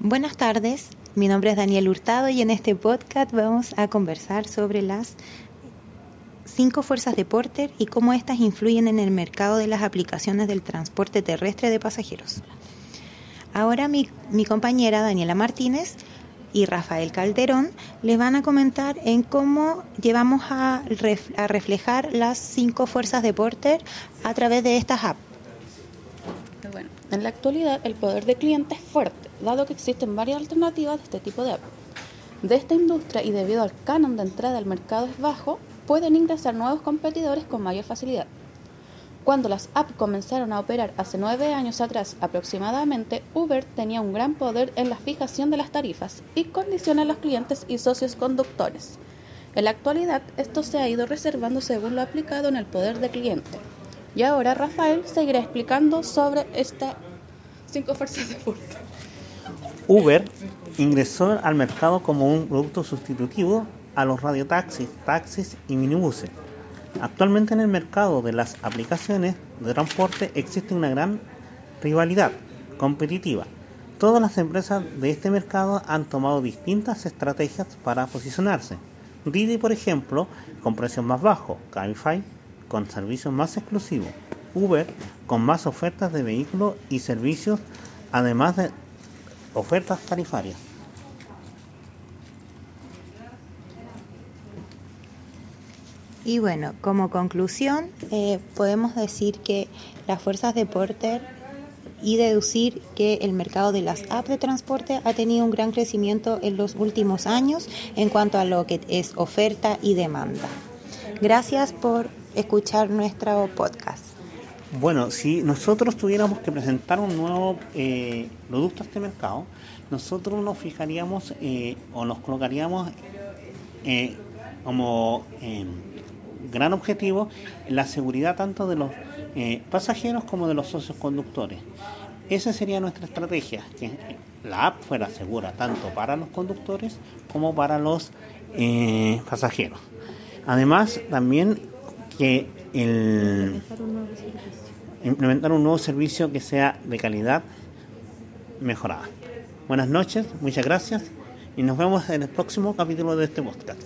Buenas tardes, mi nombre es Daniel Hurtado y en este podcast vamos a conversar sobre las cinco fuerzas de Porter y cómo éstas influyen en el mercado de las aplicaciones del transporte terrestre de pasajeros. Ahora mi, compañera Daniela Martínez y Rafael Calderón les van a comentar en cómo llevamos a, a reflejar las cinco fuerzas de Porter a través de estas apps. En la actualidad el poder de cliente es fuerte, dado que existen varias alternativas de este tipo de app. De esta industria y debido al canon de entrada al mercado es bajo, pueden ingresar nuevos competidores con mayor facilidad. Cuando las apps comenzaron a operar hace nueve años atrás aproximadamente, Uber tenía un gran poder en la fijación de las tarifas y condiciones a los clientes y socios conductores. En la actualidad, esto se ha ido reservando según lo aplicado en el poder de cliente. Y ahora Rafael seguirá explicando sobre estas cinco fuerzas de puerto. Uber ingresó al mercado como un producto sustitutivo a los radiotaxis, taxis y minibuses. Actualmente en el mercado de las aplicaciones de transporte existe una gran rivalidad competitiva. Todas las empresas de este mercado han tomado distintas estrategias para posicionarse. Didi, por ejemplo, con precios más bajos, Cabify con servicios más exclusivos, Uber con más ofertas de vehículos y servicios, además de ofertas tarifarias. Y bueno, como conclusión, eh, podemos decir que las fuerzas de Porter y deducir que el mercado de las apps de transporte ha tenido un gran crecimiento en los últimos años en cuanto a lo que es oferta y demanda. Gracias por escuchar nuestro podcast. Bueno, si nosotros tuviéramos que presentar un nuevo eh, producto a este mercado, nosotros nos fijaríamos eh, o nos colocaríamos eh, como gran objetivo la seguridad tanto de los pasajeros como de los socios conductores. Esa sería nuestra estrategia, que la app fuera segura tanto para los conductores como para los pasajeros. Además, también que el implementar un nuevo servicio que sea de calidad mejorada. Buenas noches, muchas gracias y nos vemos en el próximo capítulo de este podcast.